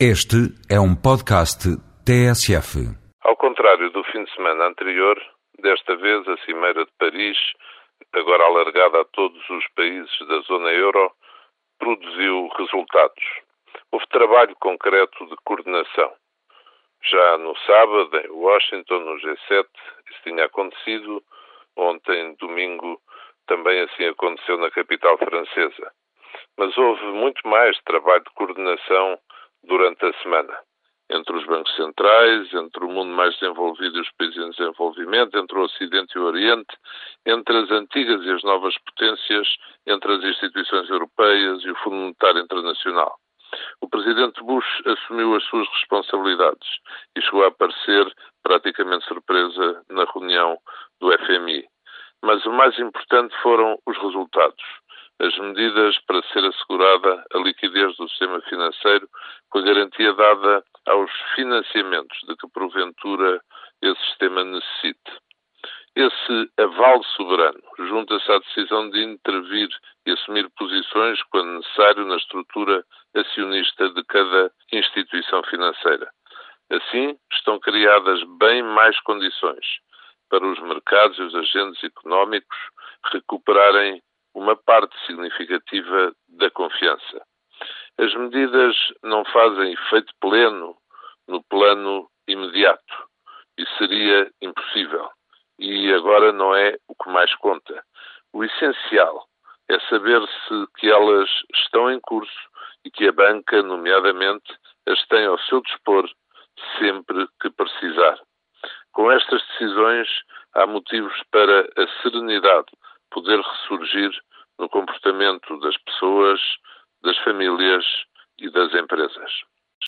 Este é um podcast TSF. Ao contrário do fim de semana anterior, desta vez a Cimeira de Paris, agora alargada a todos os países da zona euro, produziu resultados. Houve trabalho concreto de coordenação. Já no sábado, em Washington, no G7, isso tinha acontecido. Ontem, domingo, também assim aconteceu na capital francesa. Mas houve muito mais trabalho de coordenação durante a semana. Entre os bancos centrais, entre o mundo mais desenvolvido e os países em desenvolvimento, entre o Ocidente e o Oriente, entre as antigas e as novas potências, entre as instituições europeias e o Fundo Monetário Internacional. O presidente Bush assumiu as suas responsabilidades e chegou a aparecer praticamente surpresa na reunião do FMI. Mas o mais importante foram os resultados as medidas para ser assegurada a liquidez do sistema financeiro com a garantia dada aos financiamentos de que porventura esse sistema necessite. Esse aval soberano junta-se à decisão de intervir e assumir posições, quando necessário, na estrutura acionista de cada instituição financeira. Assim, estão criadas bem mais condições para os mercados e os agentes económicos recuperarem uma parte significativa da confiança. As medidas não fazem efeito pleno no plano imediato. Isso seria impossível. E agora não é o que mais conta. O essencial é saber-se que elas estão em curso e que a banca, nomeadamente, as tem ao seu dispor sempre que precisar. Com estas decisões, há motivos para a serenidade poder ressurgir no comportamento das pessoas, das famílias e das empresas.